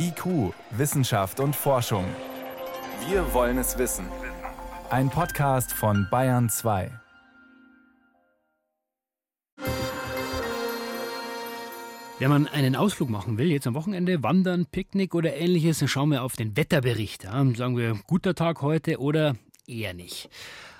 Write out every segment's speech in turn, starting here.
IQ, Wissenschaft und Forschung. Wir wollen es wissen. Ein Podcast von Bayern 2. Wenn man einen Ausflug machen will, jetzt am Wochenende, wandern, Picknick oder ähnliches, dann schauen wir auf den Wetterbericht. Ja, sagen wir, guter Tag heute oder eher nicht.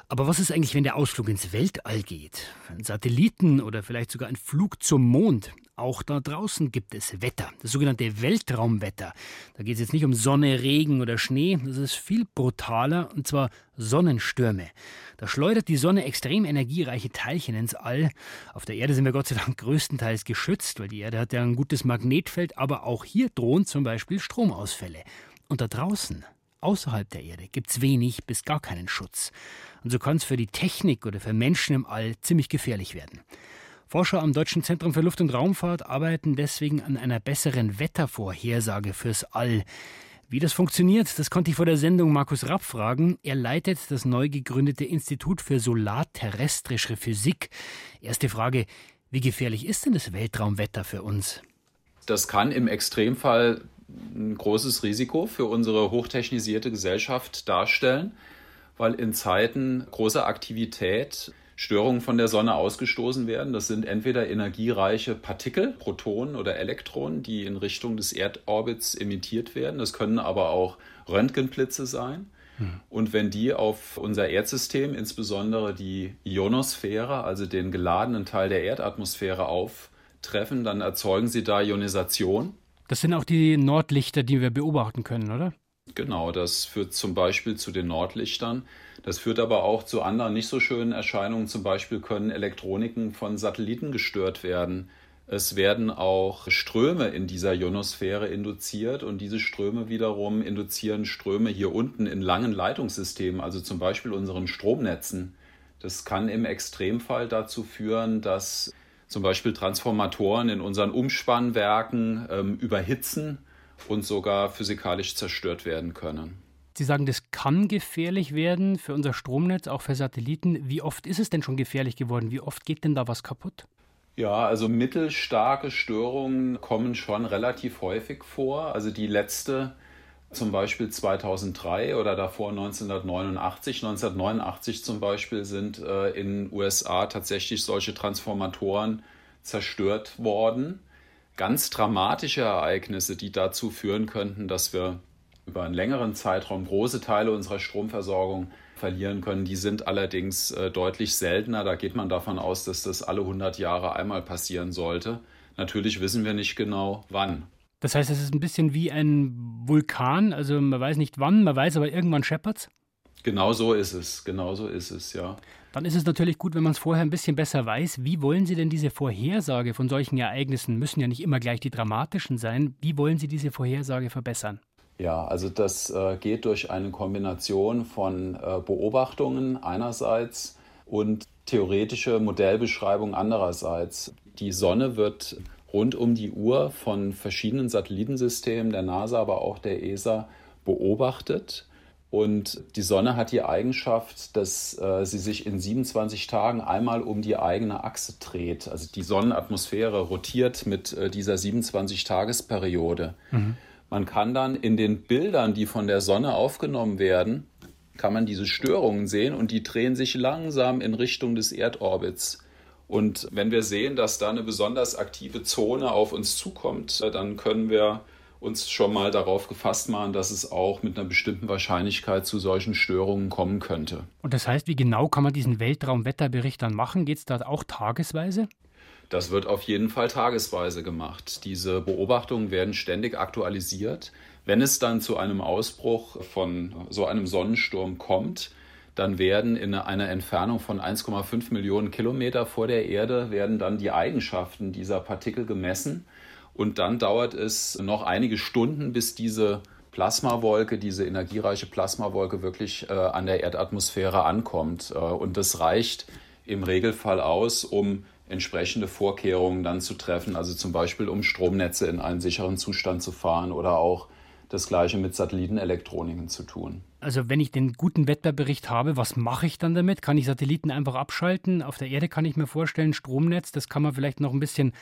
Aber was ist eigentlich, wenn der Ausflug ins Weltall geht? Ein Satelliten oder vielleicht sogar ein Flug zum Mond? Auch da draußen gibt es Wetter, das sogenannte Weltraumwetter. Da geht es jetzt nicht um Sonne, Regen oder Schnee, das ist viel brutaler, und zwar Sonnenstürme. Da schleudert die Sonne extrem energiereiche Teilchen ins All. Auf der Erde sind wir Gott sei Dank größtenteils geschützt, weil die Erde hat ja ein gutes Magnetfeld, aber auch hier drohen zum Beispiel Stromausfälle. Und da draußen, außerhalb der Erde, gibt es wenig bis gar keinen Schutz. Und so kann es für die Technik oder für Menschen im All ziemlich gefährlich werden. Forscher am Deutschen Zentrum für Luft- und Raumfahrt arbeiten deswegen an einer besseren Wettervorhersage fürs All. Wie das funktioniert, das konnte ich vor der Sendung Markus Rapp fragen. Er leitet das neu gegründete Institut für solarterrestrische Physik. Erste Frage, wie gefährlich ist denn das Weltraumwetter für uns? Das kann im Extremfall ein großes Risiko für unsere hochtechnisierte Gesellschaft darstellen weil in Zeiten großer Aktivität Störungen von der Sonne ausgestoßen werden. Das sind entweder energiereiche Partikel, Protonen oder Elektronen, die in Richtung des Erdorbits emittiert werden. Das können aber auch Röntgenblitze sein. Hm. Und wenn die auf unser Erdsystem, insbesondere die Ionosphäre, also den geladenen Teil der Erdatmosphäre auftreffen, dann erzeugen sie da Ionisation. Das sind auch die Nordlichter, die wir beobachten können, oder? Genau, das führt zum Beispiel zu den Nordlichtern. Das führt aber auch zu anderen nicht so schönen Erscheinungen. Zum Beispiel können Elektroniken von Satelliten gestört werden. Es werden auch Ströme in dieser Ionosphäre induziert und diese Ströme wiederum induzieren Ströme hier unten in langen Leitungssystemen, also zum Beispiel unseren Stromnetzen. Das kann im Extremfall dazu führen, dass zum Beispiel Transformatoren in unseren Umspannwerken ähm, überhitzen und sogar physikalisch zerstört werden können. Sie sagen, das kann gefährlich werden für unser Stromnetz, auch für Satelliten. Wie oft ist es denn schon gefährlich geworden? Wie oft geht denn da was kaputt? Ja, also mittelstarke Störungen kommen schon relativ häufig vor. Also die letzte zum Beispiel 2003 oder davor 1989. 1989 zum Beispiel sind äh, in den USA tatsächlich solche Transformatoren zerstört worden ganz dramatische Ereignisse, die dazu führen könnten, dass wir über einen längeren Zeitraum große Teile unserer Stromversorgung verlieren können. Die sind allerdings äh, deutlich seltener. Da geht man davon aus, dass das alle 100 Jahre einmal passieren sollte. Natürlich wissen wir nicht genau, wann. Das heißt, es ist ein bisschen wie ein Vulkan. Also man weiß nicht wann, man weiß aber irgendwann scheppert's. Genau so ist es. Genau so ist es, ja. Dann ist es natürlich gut, wenn man es vorher ein bisschen besser weiß. Wie wollen Sie denn diese Vorhersage von solchen Ereignissen, müssen ja nicht immer gleich die dramatischen sein, wie wollen Sie diese Vorhersage verbessern? Ja, also das äh, geht durch eine Kombination von äh, Beobachtungen einerseits und theoretische Modellbeschreibung andererseits. Die Sonne wird rund um die Uhr von verschiedenen Satellitensystemen der NASA, aber auch der ESA beobachtet. Und die Sonne hat die Eigenschaft, dass äh, sie sich in 27 Tagen einmal um die eigene Achse dreht. Also die Sonnenatmosphäre rotiert mit äh, dieser 27-Tagesperiode. Mhm. Man kann dann in den Bildern, die von der Sonne aufgenommen werden, kann man diese Störungen sehen und die drehen sich langsam in Richtung des Erdorbits. Und wenn wir sehen, dass da eine besonders aktive Zone auf uns zukommt, äh, dann können wir uns schon mal darauf gefasst machen, dass es auch mit einer bestimmten Wahrscheinlichkeit zu solchen Störungen kommen könnte. Und das heißt, wie genau kann man diesen Weltraumwetterbericht dann machen? Geht es da auch tagesweise? Das wird auf jeden Fall tagesweise gemacht. Diese Beobachtungen werden ständig aktualisiert. Wenn es dann zu einem Ausbruch von so einem Sonnensturm kommt, dann werden in einer Entfernung von 1,5 Millionen Kilometer vor der Erde werden dann die Eigenschaften dieser Partikel gemessen und dann dauert es noch einige Stunden, bis diese Plasmawolke, diese energiereiche Plasmawolke wirklich äh, an der Erdatmosphäre ankommt. Äh, und das reicht im Regelfall aus, um entsprechende Vorkehrungen dann zu treffen, also zum Beispiel um Stromnetze in einen sicheren Zustand zu fahren oder auch das gleiche mit Satellitenelektroniken zu tun. Also wenn ich den guten Wetterbericht habe, was mache ich dann damit? Kann ich Satelliten einfach abschalten? Auf der Erde kann ich mir vorstellen, Stromnetz, das kann man vielleicht noch ein bisschen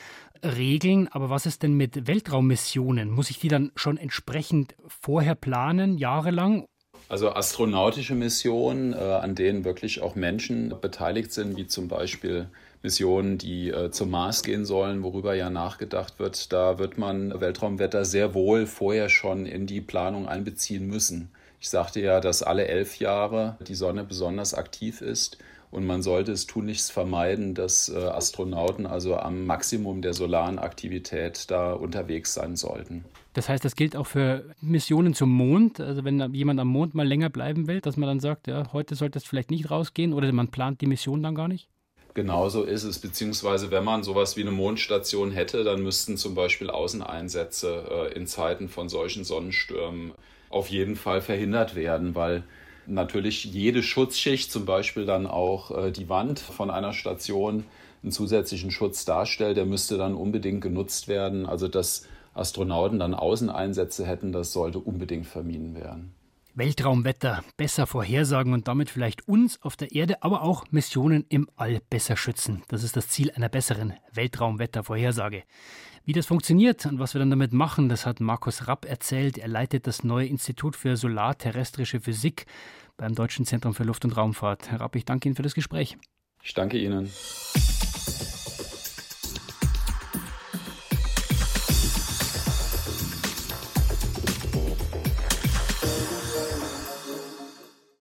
regeln. Aber was ist denn mit Weltraummissionen? Muss ich die dann schon entsprechend vorher planen, jahrelang? Also astronautische Missionen, äh, an denen wirklich auch Menschen beteiligt sind, wie zum Beispiel Missionen, die äh, zum Mars gehen sollen, worüber ja nachgedacht wird, da wird man Weltraumwetter sehr wohl vorher schon in die Planung einbeziehen müssen. Ich sagte ja, dass alle elf Jahre die Sonne besonders aktiv ist und man sollte es tunlichst vermeiden, dass äh, Astronauten also am Maximum der solaren Aktivität da unterwegs sein sollten. Das heißt, das gilt auch für Missionen zum Mond. Also wenn jemand am Mond mal länger bleiben will, dass man dann sagt, ja, heute sollte es vielleicht nicht rausgehen oder man plant die Mission dann gar nicht? Genauso ist es, beziehungsweise wenn man sowas wie eine Mondstation hätte, dann müssten zum Beispiel Außeneinsätze äh, in Zeiten von solchen Sonnenstürmen auf jeden Fall verhindert werden, weil natürlich jede Schutzschicht, zum Beispiel dann auch äh, die Wand von einer Station, einen zusätzlichen Schutz darstellt, der müsste dann unbedingt genutzt werden. Also dass Astronauten dann Außeneinsätze hätten, das sollte unbedingt vermieden werden. Weltraumwetter besser vorhersagen und damit vielleicht uns auf der Erde, aber auch Missionen im All besser schützen. Das ist das Ziel einer besseren Weltraumwettervorhersage. Wie das funktioniert und was wir dann damit machen, das hat Markus Rapp erzählt. Er leitet das neue Institut für Solarterrestrische Physik beim Deutschen Zentrum für Luft- und Raumfahrt. Herr Rapp, ich danke Ihnen für das Gespräch. Ich danke Ihnen.